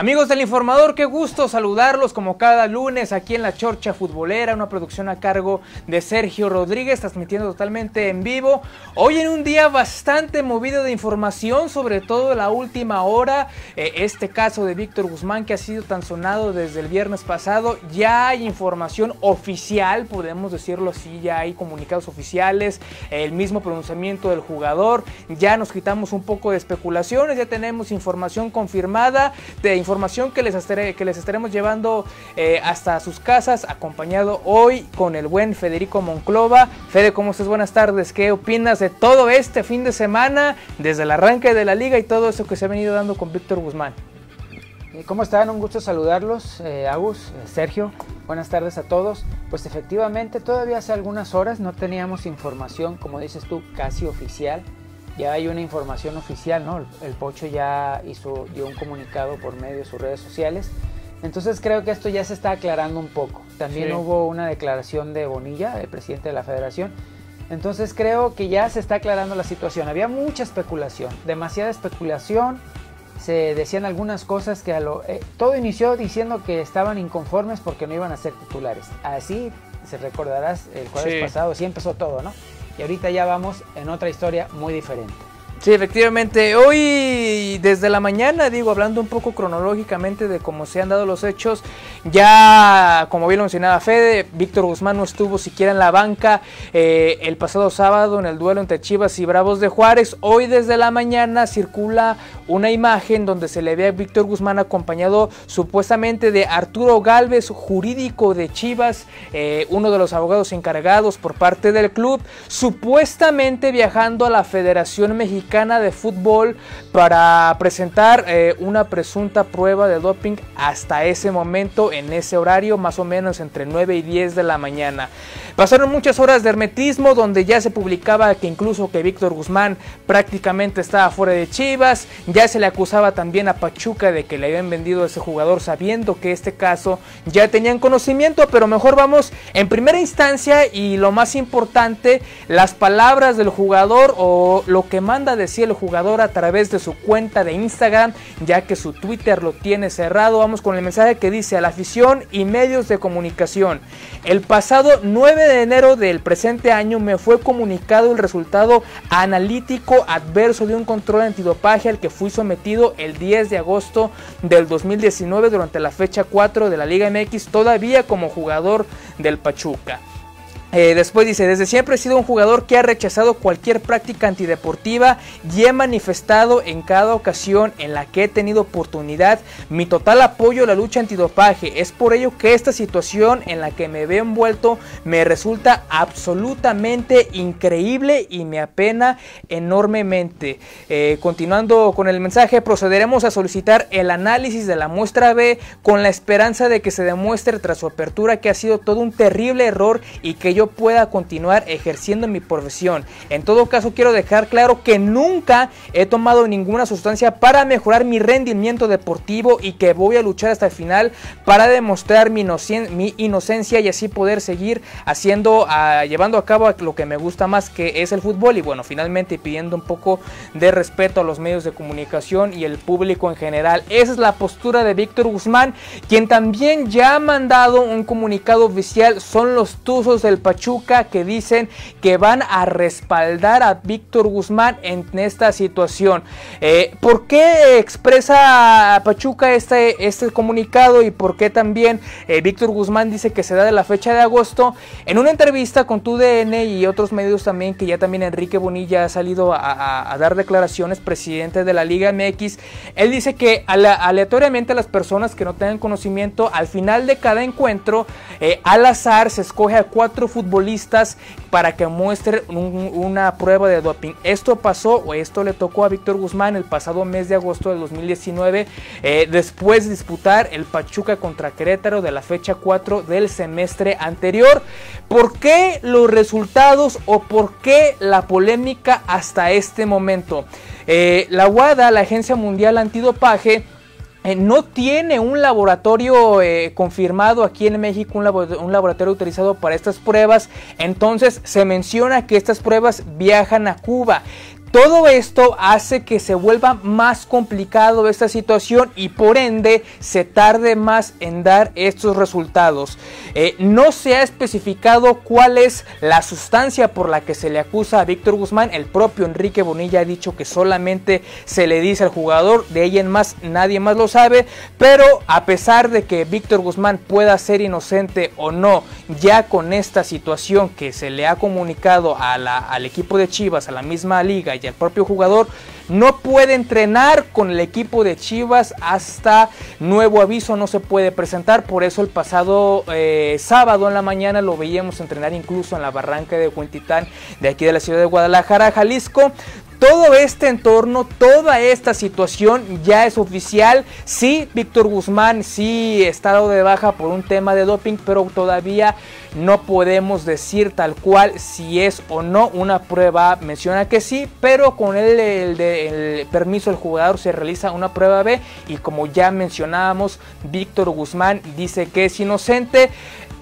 Amigos del Informador, qué gusto saludarlos como cada lunes aquí en la Chorcha Futbolera, una producción a cargo de Sergio Rodríguez, transmitiendo totalmente en vivo. Hoy en un día bastante movido de información, sobre todo la última hora, eh, este caso de Víctor Guzmán que ha sido tan sonado desde el viernes pasado, ya hay información oficial, podemos decirlo así, ya hay comunicados oficiales, el mismo pronunciamiento del jugador, ya nos quitamos un poco de especulaciones, ya tenemos información confirmada de información que les, que les estaremos llevando eh, hasta sus casas, acompañado hoy con el buen Federico Monclova. Fede, ¿cómo estás? Buenas tardes. ¿Qué opinas de todo este fin de semana, desde el arranque de la liga y todo eso que se ha venido dando con Víctor Guzmán? Eh, ¿Cómo están? Un gusto saludarlos, eh, Agus, Sergio. Buenas tardes a todos. Pues efectivamente, todavía hace algunas horas no teníamos información, como dices tú, casi oficial ya hay una información oficial, ¿no? El Pocho ya hizo, dio un comunicado por medio de sus redes sociales. Entonces creo que esto ya se está aclarando un poco. También hubo una declaración de Bonilla, el presidente de la federación. Entonces creo que ya se está aclarando la situación. Había mucha especulación, demasiada especulación. Se decían algunas cosas que a lo, eh, todo inició diciendo que estaban inconformes porque no iban a ser titulares. Así se recordarás el jueves pasado, así empezó todo, ¿no? Y ahorita ya vamos en otra historia muy diferente. Sí, efectivamente. Hoy desde la mañana, digo, hablando un poco cronológicamente de cómo se han dado los hechos, ya como bien lo mencionaba Fede, Víctor Guzmán no estuvo siquiera en la banca eh, el pasado sábado en el duelo entre Chivas y Bravos de Juárez. Hoy desde la mañana circula una imagen donde se le ve a Víctor Guzmán acompañado supuestamente de Arturo Galvez, jurídico de Chivas, eh, uno de los abogados encargados por parte del club, supuestamente viajando a la Federación Mexicana de Fútbol para presentar eh, una presunta prueba de doping hasta ese momento, en ese horario, más o menos entre 9 y 10 de la mañana. Pasaron muchas horas de hermetismo donde ya se publicaba que incluso que Víctor Guzmán prácticamente estaba fuera de Chivas, ya se le acusaba también a Pachuca de que le habían vendido a ese jugador sabiendo que este caso ya tenían conocimiento, pero mejor vamos en primera instancia y lo más importante, las palabras del jugador o lo que manda decir el jugador a través de su cuenta de Instagram, ya que su Twitter lo tiene cerrado. Vamos con el mensaje que dice a la afición y medios de comunicación. El pasado 9 de enero del presente año me fue comunicado el resultado analítico adverso de un control antidopaje al que fui sometido el 10 de agosto del 2019 durante la fecha 4 de la Liga MX, todavía como jugador del Pachuca. Eh, después dice, desde siempre he sido un jugador que ha rechazado cualquier práctica antideportiva y he manifestado en cada ocasión en la que he tenido oportunidad mi total apoyo a la lucha antidopaje. Es por ello que esta situación en la que me veo envuelto me resulta absolutamente increíble y me apena enormemente. Eh, continuando con el mensaje, procederemos a solicitar el análisis de la muestra B con la esperanza de que se demuestre tras su apertura que ha sido todo un terrible error y que yo pueda continuar ejerciendo mi profesión. En todo caso, quiero dejar claro que nunca he tomado ninguna sustancia para mejorar mi rendimiento deportivo y que voy a luchar hasta el final para demostrar mi, inocencia y así poder seguir haciendo, ah, llevando a cabo lo que me gusta más que es el fútbol y bueno, finalmente pidiendo un poco de respeto a los medios de comunicación y el público en general. Esa es la postura de Víctor Guzmán, quien también ya ha mandado un comunicado oficial, son los tuzos del Pachuca que dicen que van a respaldar a Víctor Guzmán en esta situación. Eh, ¿Por qué expresa Pachuca este, este comunicado y por qué también eh, Víctor Guzmán dice que se da de la fecha de agosto? En una entrevista con TUDN y otros medios también, que ya también Enrique Bonilla ha salido a, dar declaraciones, presidente de la Liga MX, él dice que aleatoriamente las personas que no tengan conocimiento, al final de cada encuentro, eh, al azar se escoge a cuatro futbolistas futbolistas para que muestren una prueba de doping. Esto pasó o esto le tocó a Víctor Guzmán el pasado mes de agosto del 2019 eh, después de disputar el Pachuca contra Querétaro de la fecha 4 del semestre anterior. ¿Por qué los resultados o por qué la polémica hasta este momento? Eh, la WADA, la Agencia Mundial Antidopaje, eh, no tiene un laboratorio eh, confirmado aquí en México, un, laboratorio utilizado para estas pruebas. Entonces se menciona que estas pruebas viajan a Cuba. Todo esto hace que se vuelva más complicado esta situación y por ende se tarde más en dar estos resultados. Eh, no se ha especificado cuál es la sustancia por la que se le acusa a Víctor Guzmán. El propio Enrique Bonilla ha dicho que solamente se le dice al jugador, de ahí en más nadie más lo sabe. Pero a pesar de que Víctor Guzmán pueda ser inocente o no, ya con esta situación que se le ha comunicado al equipo de Chivas, a la misma liga, y el propio jugador no puede entrenar con el equipo de Chivas hasta nuevo aviso, no se puede presentar, por eso el pasado eh, sábado en la mañana lo veíamos entrenar incluso en la barranca de Huentitán de aquí de la ciudad de Guadalajara, Jalisco, todo este entorno, toda esta situación ya es oficial. Sí, Víctor Guzmán sí está dado de baja por un tema de doping, pero todavía no podemos decir tal cual si es o no. Una prueba menciona que sí, pero con el, el permiso del jugador se realiza una prueba B y como ya mencionábamos, Víctor Guzmán dice que es inocente.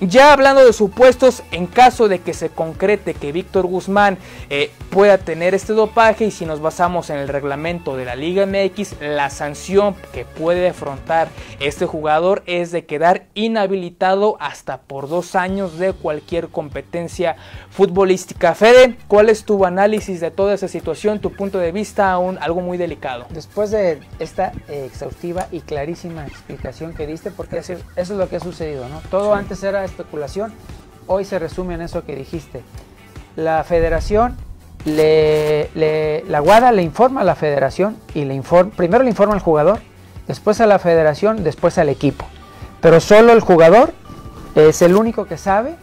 Ya hablando de supuestos, en caso de que se concrete que Víctor Guzmán eh, pueda tener este dopaje y si nos basamos en el reglamento de la Liga MX, la sanción que puede afrontar este jugador es de quedar inhabilitado hasta por dos años de cualquier competencia futbolística. Fede, ¿cuál es tu análisis de toda esa situación, tu punto de vista, aún algo muy delicado? Después de esta eh, exhaustiva y clarísima explicación que diste, porque eso, es lo que ha sucedido, ¿no? Todo antes era especulación, hoy se resume en eso que dijiste. La federación, le, la Guada le informa a la federación y le informa, primero le informa al jugador, después a la federación, después al equipo. Pero solo el jugador es el único que sabe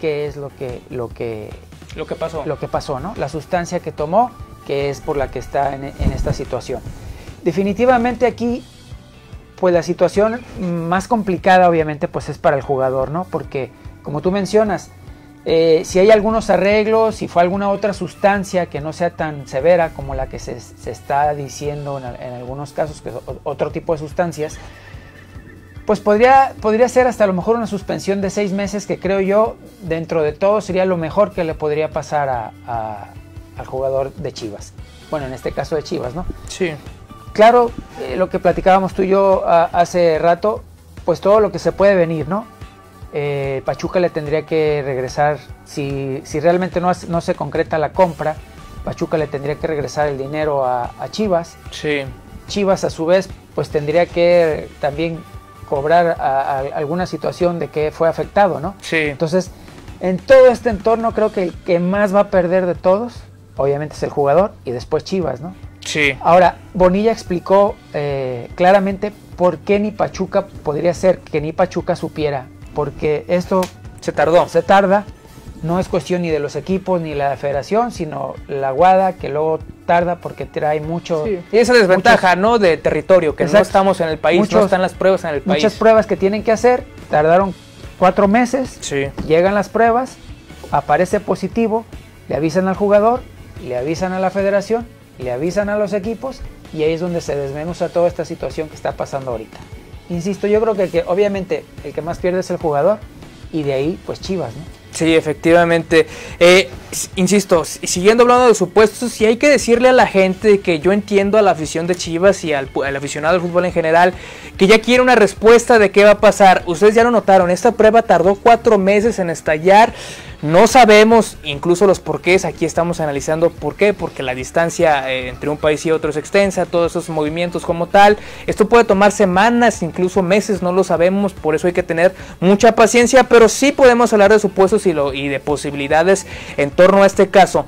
qué es lo que, lo que, lo que pasó. Lo que pasó, ¿no? La sustancia que tomó, que es por la que está en, en esta situación. Definitivamente aquí pues la situación más complicada obviamente pues es para el jugador, ¿no? Porque como tú mencionas, eh, si hay algunos arreglos, si fue alguna otra sustancia que no sea tan severa como la que se, está diciendo en, algunos casos, que es otro tipo de sustancias, pues podría, podría ser hasta a lo mejor una suspensión de seis meses que creo yo, dentro de todo, sería lo mejor que le podría pasar al jugador de Chivas. Bueno, en este caso de Chivas, ¿no? Sí. Claro, eh, lo que platicábamos tú y yo hace rato, pues todo lo que se puede venir, ¿no? Eh, Pachuca le tendría que regresar, si, si realmente no, no, se concreta la compra, Pachuca le tendría que regresar el dinero a, Chivas. Sí. Chivas a su vez, pues tendría que también cobrar alguna situación de que fue afectado, ¿no? Sí. Entonces, en todo este entorno creo que el que más va a perder de todos, obviamente es el jugador y después Chivas, ¿no? Sí. Ahora, Bonilla explicó eh, claramente por qué ni Pachuca podría ser que ni Pachuca supiera, porque esto se tardó. Se tarda. No es cuestión ni de los equipos ni la federación, sino la Guada que luego tarda porque trae mucho. Sí. Y esa desventaja, ¿no? De territorio, que no estamos en el país, no están las pruebas en el país. Muchas pruebas que tienen que hacer, tardaron cuatro meses. Sí. Llegan las pruebas, aparece positivo, le avisan al jugador, le avisan a la federación le avisan a los equipos y ahí es donde se desmenuza toda esta situación que está pasando ahorita. Insisto, yo creo que, que obviamente el que más pierde es el jugador y de ahí pues Chivas, ¿no? Sí, efectivamente. Eh, insisto, siguiendo hablando de supuestos, sí hay que decirle a la gente que yo entiendo a la afición de Chivas y al, al, aficionado del fútbol en general que ya quiere una respuesta de qué va a pasar. Ustedes ya lo notaron, esta prueba tardó cuatro meses en estallar. No sabemos incluso los porqués, aquí estamos analizando por qué, porque la distancia eh, entre un país y otro es extensa, todos esos movimientos como tal. Esto puede tomar semanas, incluso meses, no lo sabemos, por eso hay que tener mucha paciencia, pero sí podemos hablar de supuestos y, lo, y de posibilidades en torno a este caso.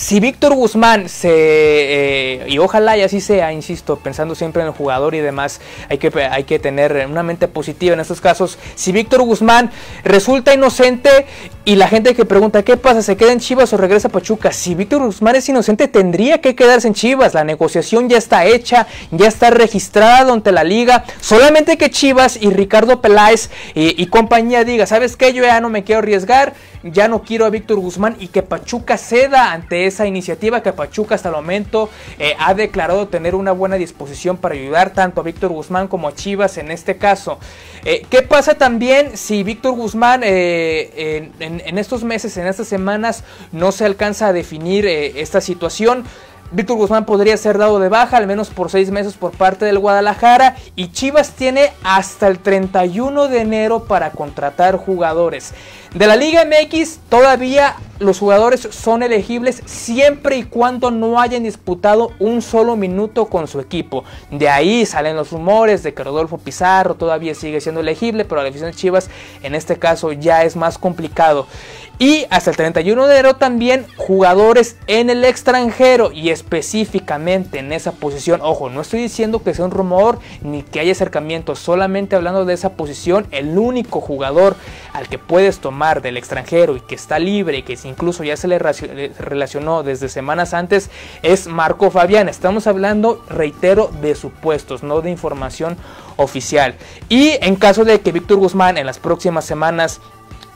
Si Víctor Guzmán se, eh, y ojalá y así sea, insisto, pensando siempre en el jugador y demás, hay que, hay que tener una mente positiva en estos casos. Si Víctor Guzmán resulta inocente y la gente que pregunta, ¿qué pasa? ¿Se queda en Chivas o regresa a Pachuca? Si Víctor Guzmán es inocente, tendría que quedarse en Chivas. La negociación ya está hecha, ya está registrada ante la liga. Solamente que Chivas y Ricardo Peláez y, y compañía diga, ¿sabes qué? Yo ya no me quiero arriesgar, ya no quiero a Víctor Guzmán y que Pachuca ceda ante esa iniciativa que Pachuca hasta el momento eh, ha declarado tener una buena disposición para ayudar tanto a Víctor Guzmán como a Chivas en este caso. Eh, ¿Qué pasa también si Víctor Guzmán eh, en, estos meses, en estas semanas, no se alcanza a definir esta situación? Víctor Guzmán podría ser dado de baja al menos por seis meses por parte del Guadalajara y Chivas tiene hasta el 31 de enero para contratar jugadores. De la Liga MX todavía los jugadores son elegibles siempre y cuando no hayan disputado un solo minuto con su equipo. De ahí salen los rumores de que Rodolfo Pizarro todavía sigue siendo elegible, pero la afición de Chivas en este caso ya es más complicado. Y hasta el 31 de enero también jugadores en el extranjero y específicamente en esa posición. Ojo, no estoy diciendo que sea un rumor ni que haya acercamiento, solamente hablando de esa posición, el único jugador al que puedes tomar del extranjero y que está libre y que incluso ya se le relacionó desde semanas antes es Marco Fabián. Estamos hablando, reitero, de supuestos, no de información oficial. Y en caso de que Víctor Guzmán en las próximas semanas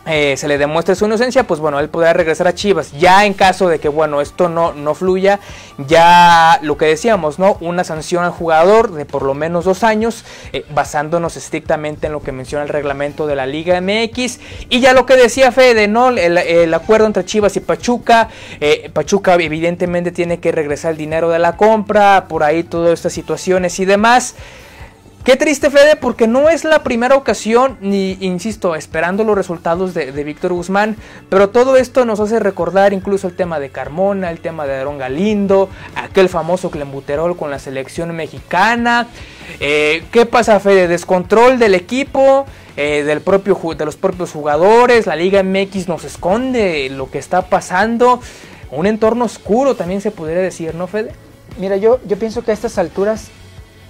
eh, se le demuestre su inocencia, pues bueno, él podrá regresar a Chivas. Ya en caso de que, bueno, esto no, no fluya, ya lo que decíamos, ¿no? Una sanción al jugador de por lo menos dos años, eh, basándonos estrictamente en lo que menciona el reglamento de la Liga MX. Y ya lo que decía Fede, ¿no? El, acuerdo entre Chivas y Pachuca. Eh, Pachuca evidentemente tiene que regresar el dinero de la compra, por ahí todas estas situaciones y demás. Qué triste, Fede, porque no es la primera ocasión, ni insisto, esperando los resultados de, Víctor Guzmán, pero todo esto nos hace recordar incluso el tema de Carmona, el tema de Aarón Galindo, aquel famoso Clembuterol con la selección mexicana. Eh, ¿Qué pasa, Fede? Descontrol del equipo, eh, del propio, de los propios jugadores, la Liga MX nos esconde lo que está pasando. Un entorno oscuro también se podría decir, ¿no, Fede? Mira, yo, yo pienso que a estas alturas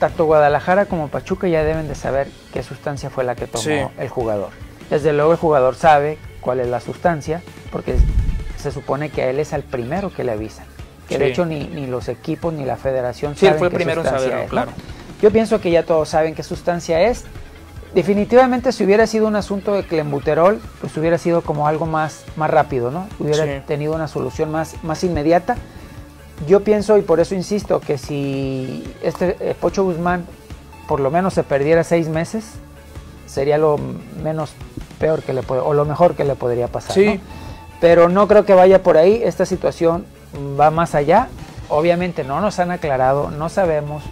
tanto Guadalajara como Pachuca ya deben de saber qué sustancia fue la que tomó el jugador. Desde luego el jugador sabe cuál es la sustancia, porque se supone que a él es el primero que le avisan. Que de hecho ni, ni, los equipos ni la federación sí, saben fue qué primero sustancia es, claro. Yo pienso que ya todos saben qué sustancia es. Definitivamente si hubiera sido un asunto de clembuterol, pues hubiera sido como algo más, más rápido, ¿no? Hubiera tenido una solución más, más inmediata yo pienso y por eso insisto que si este eh, Pocho Guzmán por lo menos se perdiera seis meses, sería lo menos peor que le puede, o lo mejor que le podría pasar. Sí. Pero no creo que vaya por ahí. Esta situación va más allá. Obviamente no nos han aclarado, no sabemos,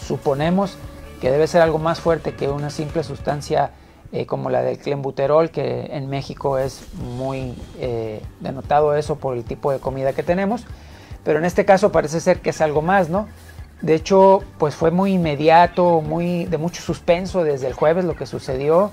suponemos que debe ser algo más fuerte que una simple sustancia eh, como la del clenbuterol, que en México es muy eh, denotado eso por el tipo de comida que tenemos pero en este caso parece ser que es algo más, ¿no? De hecho, pues fue muy inmediato, muy de mucho suspenso desde el jueves lo que sucedió.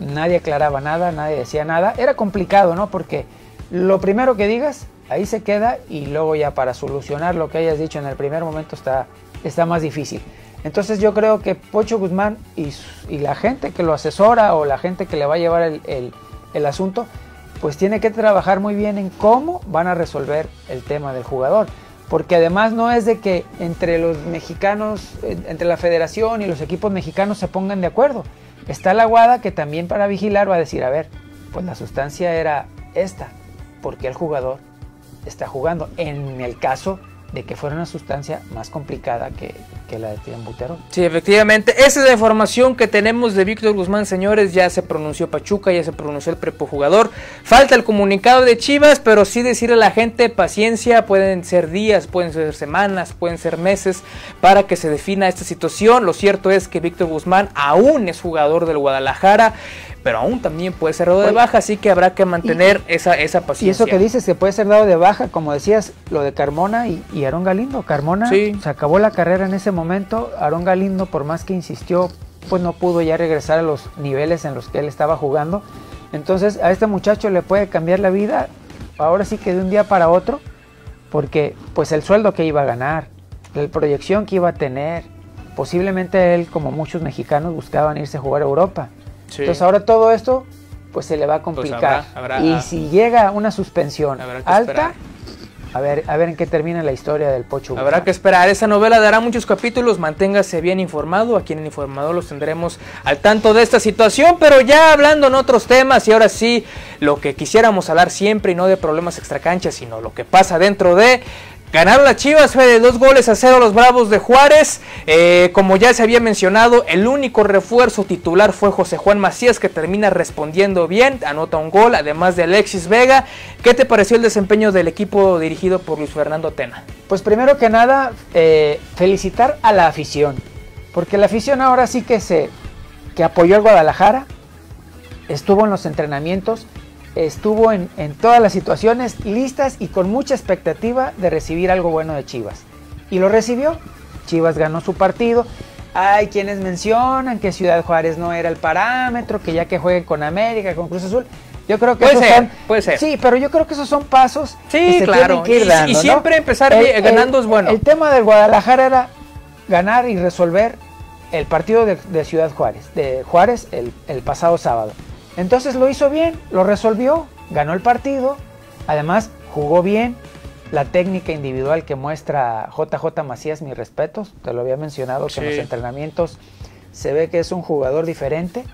Nadie aclaraba nada, nadie decía nada. Era complicado, ¿no? Porque lo primero que digas, ahí se queda y luego ya para solucionar lo que hayas dicho en el primer momento está, está más difícil. Entonces yo creo que Pocho Guzmán y, la gente que lo asesora o la gente que le va a llevar el, el asunto pues tiene que trabajar muy bien en cómo van a resolver el tema del jugador. Porque además no es de que entre los mexicanos, entre la federación y los equipos mexicanos se pongan de acuerdo. Está la Guada que también para vigilar va a decir, a ver, pues la sustancia era esta, porque el jugador está jugando. En el caso de que fuera una sustancia más complicada que, la de tirambuterol. Sí, efectivamente. Esa es la información que tenemos de Víctor Guzmán, señores. Ya se pronunció Pachuca, ya se pronunció el prepo jugador. Falta el comunicado de Chivas, pero sí decirle a la gente paciencia. Pueden ser días, pueden ser semanas, pueden ser meses para que se defina esta situación. Lo cierto es que Víctor Guzmán aún es jugador del Guadalajara pero aún también puede ser dado de baja, así que habrá que mantener esa, esa paciencia. Y eso que dices que puede ser dado de baja, como decías, lo de Carmona y, y Aarón Galindo. Carmona se acabó la carrera en ese momento, Aarón Galindo, por más que insistió, pues no pudo ya regresar a los niveles en los que él estaba jugando. Entonces a este muchacho le puede cambiar la vida, ahora sí que de un día para otro, porque pues el sueldo que iba a ganar, la proyección que iba a tener, posiblemente él, como muchos mexicanos, buscaban irse a jugar a Europa. Entonces ahora todo esto pues se le va a pues complicar. y si llega una suspensión alta, a ver, a ver en qué termina la historia del Pocho. Habrá que esperar. Esa novela dará muchos capítulos. Manténgase bien informado. Aquí en el Informado los tendremos al tanto de esta situación. Pero ya hablando en otros temas y ahora sí, lo que quisiéramos hablar siempre y no de problemas extracanchas, sino lo que pasa dentro de Ganaron las Chivas, fue de dos goles a cero los Bravos de Juárez. Eh, como ya se había mencionado, el único refuerzo titular fue José Juan Macías, que termina respondiendo bien, anota un gol, además de Alexis Vega. ¿Qué te pareció el desempeño del equipo dirigido por Luis Fernando Tena? Pues primero que nada, eh, felicitar a la afición, porque la afición ahora sí que se que apoyó al Guadalajara, estuvo en los entrenamientos, estuvo en, todas las situaciones listas y con mucha expectativa de recibir algo bueno de Chivas. Y lo recibió. Chivas ganó su partido. Hay quienes mencionan que Ciudad Juárez no era el parámetro, que ya que jueguen con América, con Cruz Azul. Yo creo que puede ser, son, puede ser. Sí, pero yo creo que esos son pasos. Sí, claro. y, siempre empezar ganando es bueno. El tema del Guadalajara era ganar y resolver el partido de, Ciudad Juárez, de Juárez el, el pasado sábado. Entonces lo hizo bien, lo resolvió, ganó el partido, además jugó bien. La técnica individual que muestra JJ Macías, mis respetos, te lo había mencionado que en los entrenamientos se ve que es un jugador diferente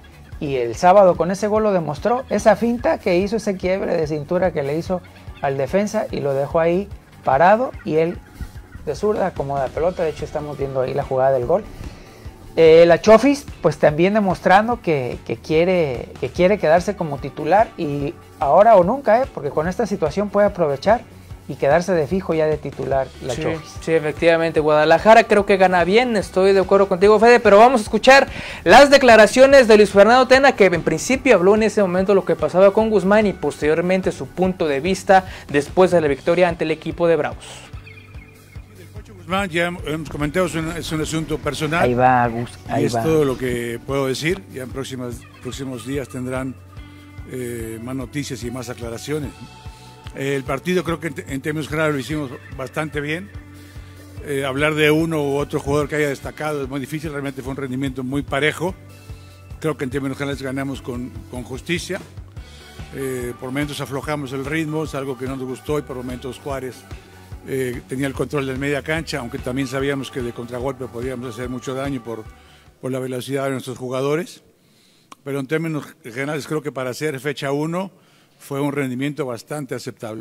y el sábado con ese gol lo demostró, esa finta que hizo, ese quiebre de cintura que le hizo al defensa y lo dejó ahí parado y él de zurda acomoda la pelota, de hecho estamos viendo ahí la jugada del gol eh, la Chofis, pues también demostrando que, quiere, que quiere quedarse como titular y ahora o nunca, ¿eh? porque con esta situación puede aprovechar y quedarse de fijo ya de titular la Chofis. Sí, efectivamente. Guadalajara creo que gana bien, estoy de acuerdo contigo, Fede, pero vamos a escuchar las declaraciones de Luis Fernando Tena, que en principio habló en ese momento lo que pasaba con Guzmán y posteriormente su punto de vista después de la victoria ante el equipo de Bravos ya hemos comentado, es un, asunto personal. Ahí va, Agus. y es todo lo que puedo decir. Ya en próximos, próximos días tendrán eh, más noticias y más aclaraciones. el partido creo que en, términos generales lo hicimos bastante bien. Eh, hablar de uno u otro jugador que haya destacado es muy difícil, realmente fue un rendimiento muy parejo. Creo que en términos generales ganamos con, con justicia. Eh, por momentos aflojamos el ritmo, es algo que no nos gustó y por momentos Juárez eh, tenía el control del media cancha, aunque también sabíamos que de contragolpe podíamos hacer mucho daño por, por la velocidad de nuestros jugadores. Pero en términos generales creo que para hacer fecha 1 fue un rendimiento bastante aceptable.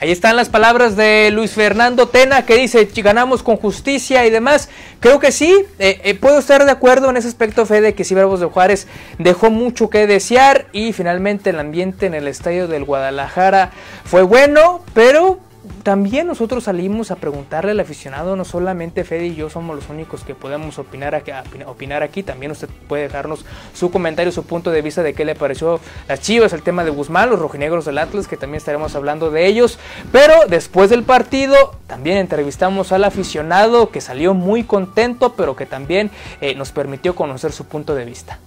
Ahí están las palabras de Luis Fernando Tena que dice ganamos con justicia y demás. Creo que sí, eh, eh, puedo estar de acuerdo en ese aspecto, Fede, que sí Bravos de Juárez dejó mucho que desear y finalmente el ambiente en el estadio del Guadalajara fue bueno, pero también nosotros salimos a preguntarle al aficionado, no solamente Fede y yo somos los únicos que podemos opinar aquí, también usted puede dejarnos su comentario, su punto de vista de qué le pareció las Chivas, el tema de Guzmán, los rojinegros del Atlas, que también estaremos hablando de ellos, pero después del partido también entrevistamos al aficionado que salió muy contento, pero que también eh, nos permitió conocer su punto de vista.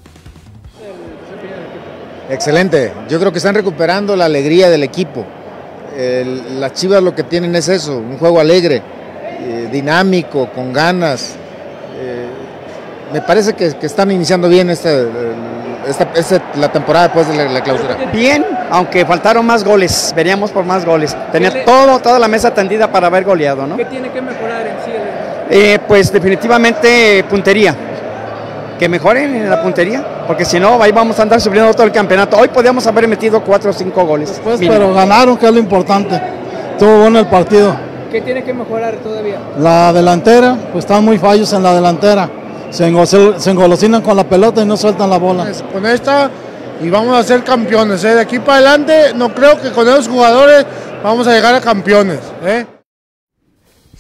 Excelente, yo creo que están recuperando la alegría del equipo las Chivas lo que tienen es eso, un juego alegre, eh, dinámico, con ganas. Eh, me parece que, están iniciando bien esta, la temporada después de la, clausura. Bien, aunque faltaron más goles, veríamos por más goles. Tener todo, toda la mesa tendida para haber goleado, ¿no? ¿Qué tiene que mejorar en sí? Eh, pues definitivamente puntería que mejoren en la puntería, porque si no, ahí vamos a andar sufriendo todo el campeonato. Hoy podíamos haber metido cuatro o cinco goles. Pues, pero ganaron, que es lo importante. Estuvo bueno el partido. ¿Qué tiene que mejorar todavía? La delantera, pues están muy fallos en la delantera. Se, engolosinan con la pelota y no sueltan la bola. Con esta y vamos a ser campeones. ¿eh? De aquí para adelante no creo que con esos jugadores vamos a llegar a campeones. ¿eh?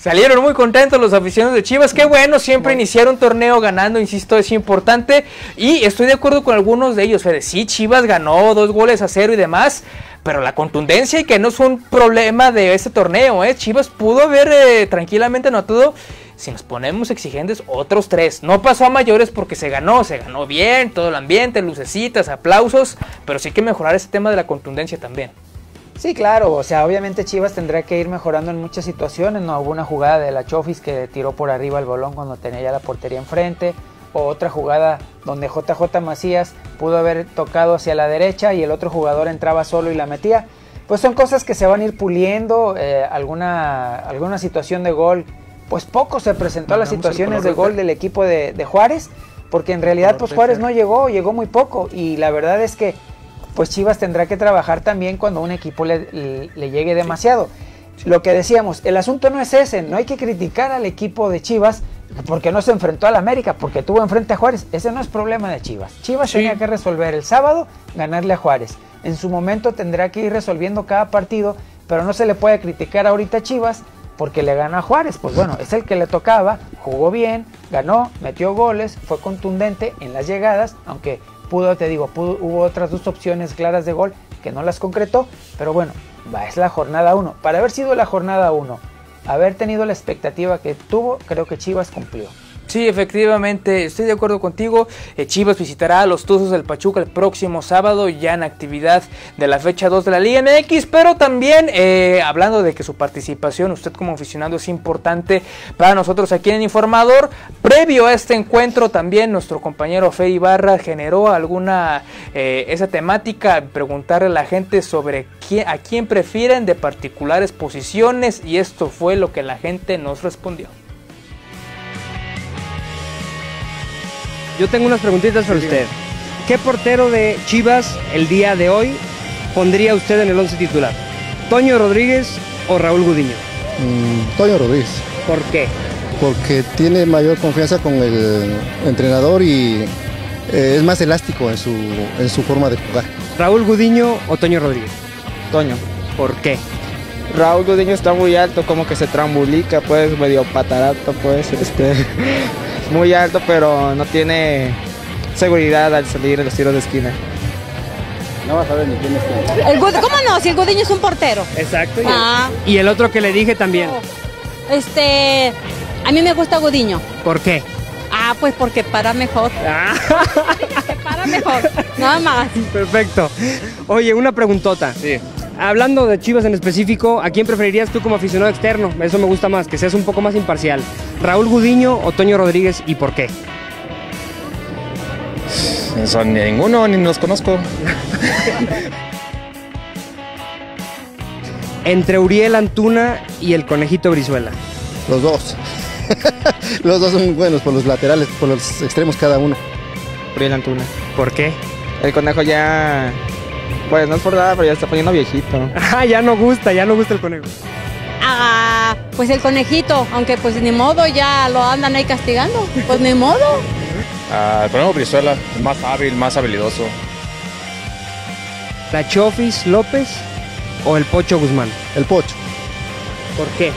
Salieron muy contentos los aficionados de Chivas. Qué bueno, siempre iniciar un torneo ganando, insisto, es importante. Y estoy de acuerdo con algunos de ellos. Fede. Sí, Chivas ganó dos goles a cero y demás. Pero la contundencia y que no es un problema de este torneo. ¿eh? Chivas pudo haber eh, tranquilamente anotado, si nos ponemos exigentes, otros tres. No pasó a mayores porque se ganó, se ganó bien, todo el ambiente, lucecitas, aplausos. Pero sí hay que mejorar ese tema de la contundencia también. Sí, claro, o sea, obviamente Chivas tendrá que ir mejorando en muchas situaciones, no hubo una jugada de la Chofis que tiró por arriba el balón cuando tenía ya la portería enfrente, o otra jugada donde JJ Macías pudo haber tocado hacia la derecha y el otro jugador entraba solo y la metía. Pues son cosas que se van a ir puliendo, eh, alguna, alguna situación de gol, pues poco se presentó a las situaciones de gol del equipo de, de Juárez, porque en realidad pues Juárez no llegó, llegó muy poco y la verdad es que pues Chivas tendrá que trabajar también cuando un equipo le, llegue demasiado. lo que decíamos, el asunto no es ese, no hay que criticar al equipo de Chivas porque no se enfrentó al América, porque tuvo enfrente a Juárez. Ese no es problema de Chivas. Chivas tenía que resolver el sábado, ganarle a Juárez. En su momento tendrá que ir resolviendo cada partido, pero no se le puede criticar ahorita a Chivas porque le gana a Juárez. Pues bueno, es el que le tocaba, jugó bien, ganó, metió goles, fue contundente en las llegadas, aunque pudo, te digo, hubo otras dos opciones claras de gol que no las concretó, pero bueno, es la jornada 1. Para haber sido la jornada 1, haber tenido la expectativa que tuvo, creo que Chivas cumplió. Sí, efectivamente, estoy de acuerdo contigo. Eh, Chivas visitará a los Tuzos del Pachuca el próximo sábado, ya en actividad de la fecha 2 de la Liga MX, pero también eh, hablando de que su participación, usted como aficionado, es importante para nosotros aquí en Informador. Previo a este encuentro, también nuestro compañero Fe Ibarra generó alguna eh, esa temática, preguntarle a la gente sobre quién, a quién prefieren de particulares posiciones, y esto fue lo que la gente nos respondió. Yo tengo unas preguntitas para usted. ¿Qué portero de Chivas el día de hoy pondría usted en el 11 titular? ¿Toño Rodríguez o Raúl Gudiño? Mm, Toño Rodríguez. ¿Por qué? Porque tiene mayor confianza con el entrenador y eh, es más elástico en su, en su forma de jugar. ¿Raúl Gudiño o Toño Rodríguez? Toño. ¿Por qué? Raúl Gudiño está muy alto, como que se trambulica, pues medio patarato, pues, este, muy alto, pero no tiene seguridad al salir en los tiros de esquina. No vas a ver ni quién es ¿Cómo no? Si el Gudiño es un portero. Exacto. Ah. Y el otro que le dije también. Este, a mí me gusta Gudiño. ¿Por qué? Ah, pues porque para mejor. Ah. para mejor, nada más. Perfecto. Oye, una preguntota. Sí. Hablando de Chivas en específico, ¿a quién preferirías tú como aficionado externo? Eso me gusta más, que seas un poco más imparcial. ¿Raúl Gudiño o Toño Rodríguez y por qué? Son ni ninguno, ni los conozco. Entre Uriel Antuna y el Conejito Brizuela. Los dos. los dos son buenos por los laterales, por los extremos cada uno. Uriel Antuna. ¿Por qué? El conejo ya pues no es por nada, pero ya está poniendo viejito. Ah, ya no gusta, ya no gusta el conejo. Ah, pues el conejito, aunque pues ni modo, ya lo andan ahí castigando. Pues ni modo. Ah, el conejo Brizuela, más hábil, más habilidoso. ¿La Chofis López o el Pocho Guzmán? El Pocho. ¿Por qué?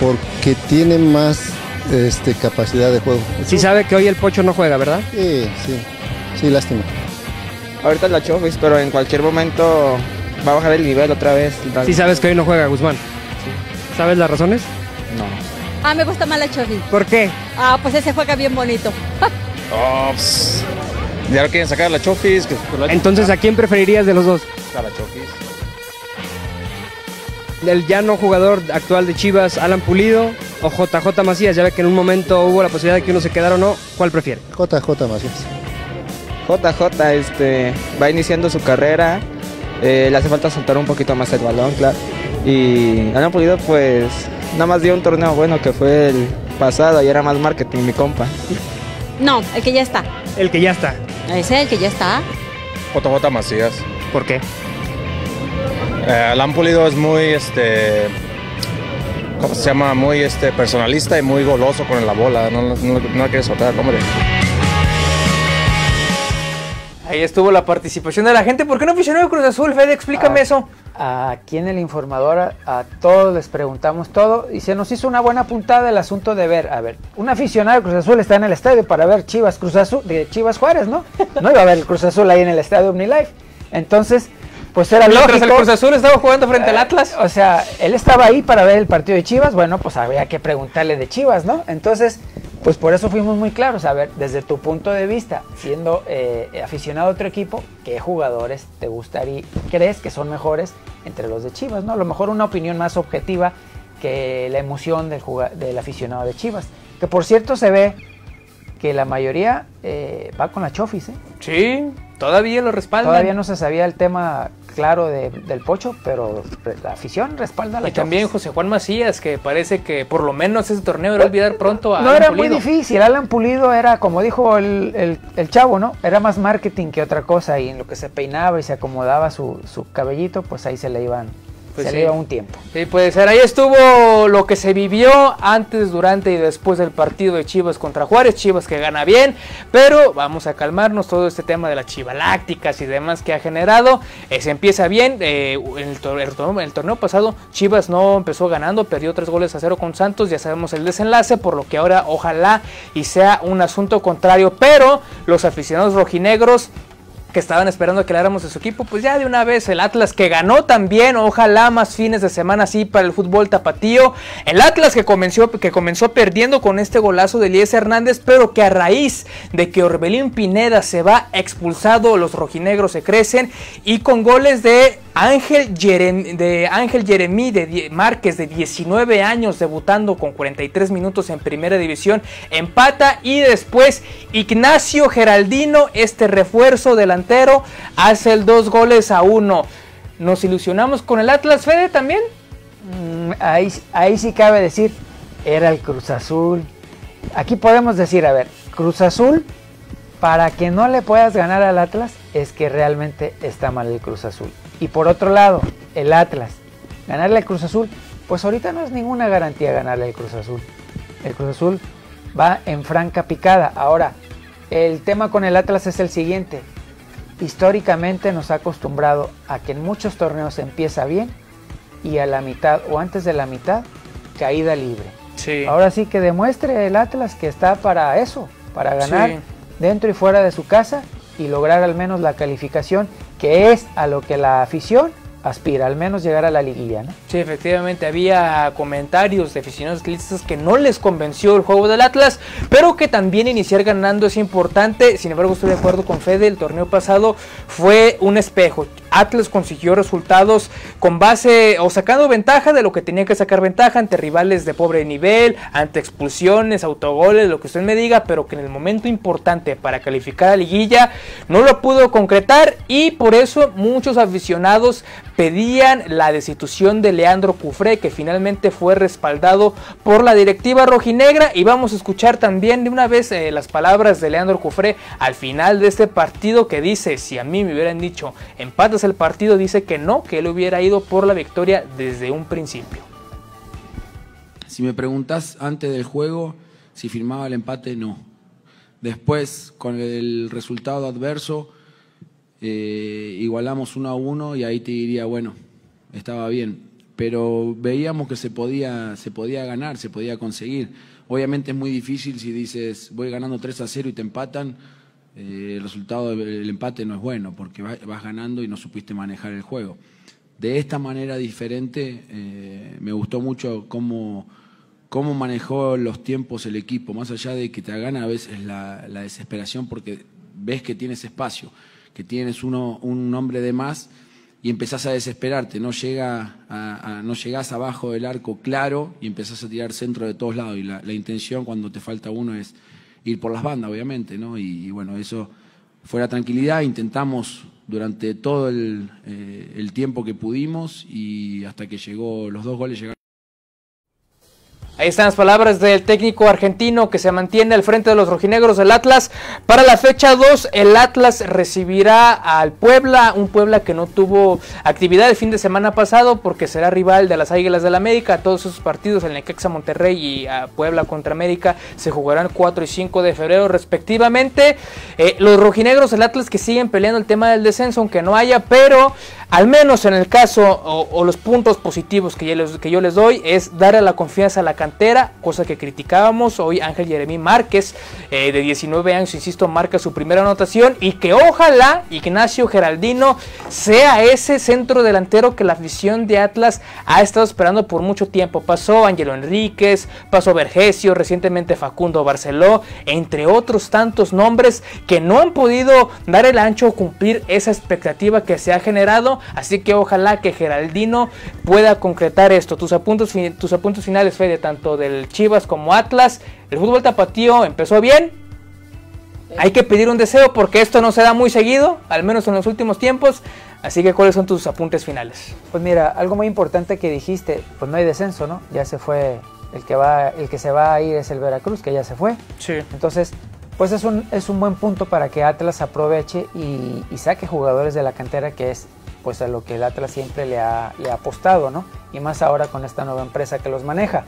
Porque tiene más este, capacidad de juego. Sí sabe que hoy el Pocho no juega, ¿verdad? Sí, sí. Sí, lástima. Ahorita la Chofis, pero en cualquier momento va a bajar el nivel otra vez. Sí sabes que hoy no juega Guzmán. ¿Sabes las razones? No. Ah, me gusta más la Chofis. ¿Por qué? Ah, pues ese juega bien bonito. oh, ya lo quieren sacar a la Chofis. Entonces, ¿a quién preferirías de los dos? A la Chofis. El ya no jugador actual de Chivas, Alan Pulido o JJ Macías. Ya ve que en un momento hubo la posibilidad de que uno se quedara o no. ¿Cuál prefiere? JJ Macías. JJ este, va iniciando su carrera, eh, le hace falta soltar un poquito más el balón, claro. Y han podido, pues, nada más dio un torneo bueno que fue el pasado y era más marketing, mi compa. No, el que ya está. El que ya está. Ese, el que ya está. JJ Macías. ¿Por qué? Eh, Alan Pulido es muy, este, ¿cómo se llama? Muy este, personalista y muy goloso con la bola. No, no, no la quiere soltar, hombre. Ahí estuvo la participación de la gente. ¿Por qué no aficionado Cruz Azul, Fede? Explícame ah, eso. Aquí en el informador a, todos les preguntamos todo y se nos hizo una buena puntada el asunto de ver, a ver, un aficionado de Cruz Azul está en el estadio para ver Chivas Cruz Azul, de Chivas Juárez, ¿no? No iba a ver el Cruz Azul ahí en el estadio OmniLife. Entonces, pues era Mientras lógico. el Cruz Azul estaba jugando frente al eh, Atlas. O sea, él estaba ahí para ver el partido de Chivas, bueno, pues había que preguntarle de Chivas, ¿no? Entonces, pues por eso fuimos muy claros. A ver, desde tu punto de vista, siendo eh, aficionado a otro equipo, ¿qué jugadores te gustaría, crees que son mejores entre los de Chivas? ¿no? A lo mejor una opinión más objetiva que la emoción del, del aficionado de Chivas. Que por cierto se ve que la mayoría eh, va con la Chofis, ¿eh? Sí, todavía lo respaldan. Todavía no se sabía el tema claro del Pocho, pero la afición respalda la Y también José Juan Macías, que parece que por lo menos ese torneo era olvidar pronto a No era muy difícil, Alan Pulido era, como dijo el, chavo, ¿no? Era más marketing que otra cosa y en lo que se peinaba y se acomodaba su, su cabellito, pues ahí se le iban Pues se sí. un tiempo. Sí, puede ser. Ahí estuvo lo que se vivió antes, durante y después del partido de Chivas contra Juárez. Chivas que gana bien, pero vamos a calmarnos. Todo este tema de las chivalácticas y demás que ha generado. eh, se empieza bien. eh, en el, tor- el torneo, el torneo pasado, Chivas no empezó ganando, perdió tres goles a cero con Santos. Ya sabemos el desenlace, por lo que ahora ojalá y sea un asunto contrario. Pero los aficionados rojinegros que estaban esperando que le de su equipo, pues ya de una vez el Atlas que ganó también, ojalá más fines de semana así para el fútbol tapatío. El Atlas que comenzó, que comenzó perdiendo con este golazo de Elías Hernández, pero que a raíz de que Orbelín Pineda se va expulsado, los rojinegros se crecen y con goles de Ángel, Jerem- de Ángel Jeremí de Márquez de 19 años debutando con 43 minutos en primera división empata y después Ignacio Geraldino este refuerzo hace el dos goles a uno nos ilusionamos con el Atlas Fede también Mm, ahí, ahí sí cabe decir, era el Cruz Azul. Aquí podemos decir, a ver, Cruz Azul, para que no le puedas ganar al Atlas, es que realmente está mal el Cruz Azul. Y por otro lado, el Atlas, ganarle al Cruz Azul, pues ahorita no es ninguna garantía ganarle al Cruz Azul. El Cruz Azul va en franca picada. Ahora, el tema con el Atlas es el siguiente. Históricamente nos ha acostumbrado a que en muchos torneos empieza bien y a la mitad o antes de la mitad caída libre. Sí. Ahora sí que demuestre el Atlas que está para eso, para ganar Sí. dentro y fuera de su casa y lograr al menos la calificación que es a lo que la afición aspira, al menos llegar a la liguilla, ¿no? Sí, efectivamente, había comentarios de aficionados atlistas que no les convenció el juego del Atlas, pero que también iniciar ganando es importante. Sin embargo, estoy de acuerdo con Fede, el torneo pasado fue un espejo. Atlas consiguió resultados con base o sacando ventaja de lo que tenía que sacar ventaja ante rivales de pobre nivel, ante expulsiones, autogoles, lo que usted me diga, pero que en el momento importante para calificar a liguilla no lo pudo concretar y por eso muchos aficionados pedían la destitución de Leandro Cufré, que finalmente fue respaldado por la directiva rojinegra. Y vamos a escuchar también de una vez eh, las palabras de Leandro Cufré al final de este partido que dice, si a mí me hubieran dicho empatas el partido, dice que no, que él hubiera ido por la victoria desde un principio. Si me preguntás antes del juego si firmaba el empate, no. Después, con el resultado adverso, eh, igualamos uno a uno y ahí te diría, bueno, estaba bien. Pero veíamos que se podía, se podía ganar, se podía conseguir. Obviamente es muy difícil si dices, voy ganando 3 a 0 y te empatan, eh, el resultado del empate no es bueno, porque va- vas ganando y no supiste manejar el juego. De esta manera diferente, eh, me gustó mucho cómo, cómo manejó los tiempos el equipo, más allá de que te gana a veces la desesperación porque ves que tienes espacio, que tienes uno, un hombre de más y empezás a desesperarte, no, llega a, no llegás abajo del arco claro y empezás a tirar centro de todos lados y la, intención cuando te falta uno es ir por las bandas, obviamente, ¿no? Y, y bueno, eso fue la tranquilidad, intentamos durante todo el, eh, el tiempo que pudimos y hasta que llegó los dos goles llegaron. Ahí están las palabras del técnico argentino que se mantiene al frente de los rojinegros del Atlas. Para la fecha 2, el Atlas recibirá al Puebla, un Puebla que no tuvo actividad el fin de semana pasado porque será rival de las Águilas del América. Todos esos partidos, el Necaxa Monterrey y a Puebla contra América, se jugarán 4 y 5 de febrero respectivamente. Eh, los rojinegros del Atlas que siguen peleando el tema del descenso, aunque no haya, pero al menos en el caso o, los puntos positivos que yo, les, que yo les doy es darle la confianza a la cantera, cosa que criticábamos. Hoy Ángel Jeremí Márquez, eh, de 19 años, insisto, marca su primera anotación y que ojalá Ignacio Geraldino sea ese centro delantero que la afición de Atlas ha estado esperando por mucho tiempo. Pasó Ángelo Enríquez, pasó Vergesio, recientemente Facundo Barceló, entre otros tantos nombres que no han podido dar el ancho o cumplir esa expectativa que se ha generado. Así que ojalá que Geraldino pueda concretar esto. Tus apuntes, tus apuntes finales, Fede, tanto del Chivas como Atlas. El fútbol tapatío empezó bien. Hay que pedir un deseo porque esto no se da muy seguido, al menos en los últimos tiempos. Así que, ¿cuáles son tus apuntes finales? Pues mira, algo muy importante que dijiste, pues no hay descenso, ¿no? Ya se fue, el que va, el que se va a ir es el Veracruz, que ya se fue. Sí. Entonces, pues es un, es un buen punto para que Atlas aproveche y, y saque jugadores de la cantera, que es pues a lo que el Atlas siempre le ha, le ha apostado, ¿no? Y más ahora con esta nueva empresa que los maneja.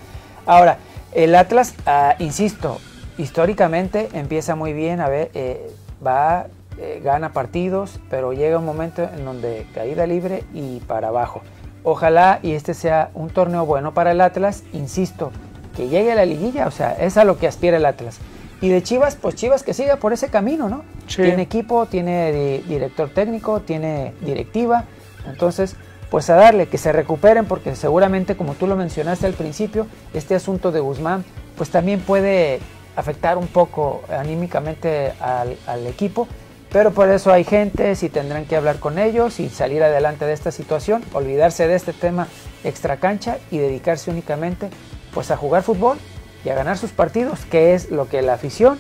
Ahora, el Atlas, ah, insisto, históricamente empieza muy bien, a ver, eh, va, eh, gana partidos, pero llega un momento en donde caída libre y para abajo. Ojalá y este sea un torneo bueno para el Atlas, insisto, que llegue a la liguilla, o sea, es a lo que aspira el Atlas. Y de Chivas, pues Chivas que siga por ese camino, ¿no? Tiene equipo, tiene director técnico, tiene directiva, entonces, pues a darle, que se recuperen, porque seguramente, como tú lo mencionaste al principio, este asunto de Guzmán, pues también puede afectar un poco anímicamente al, al equipo, pero por eso hay gente, si tendrán que hablar con ellos y salir adelante de esta situación, olvidarse de este tema extra cancha y dedicarse únicamente pues a jugar fútbol y a ganar sus partidos, que es lo que la afición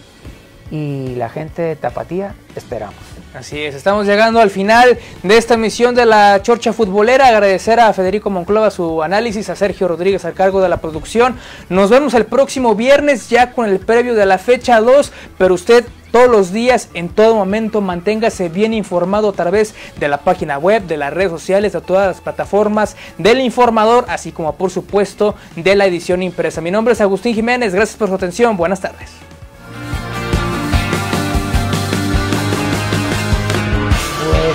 y la gente de Tapatía esperamos. Así es, estamos llegando al final de esta emisión de la Chorcha Futbolera. Agradecer a Federico Monclova su análisis, a Sergio Rodríguez al cargo de la producción. Nos vemos el próximo viernes ya con el previo de la fecha 2, pero usted todos los días, en todo momento, manténgase bien informado a través de la página web, de las redes sociales, de todas las plataformas, del informador, así como por supuesto de la edición impresa. Mi nombre es Agustín Jiménez, gracias por su atención, buenas tardes.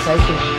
Pues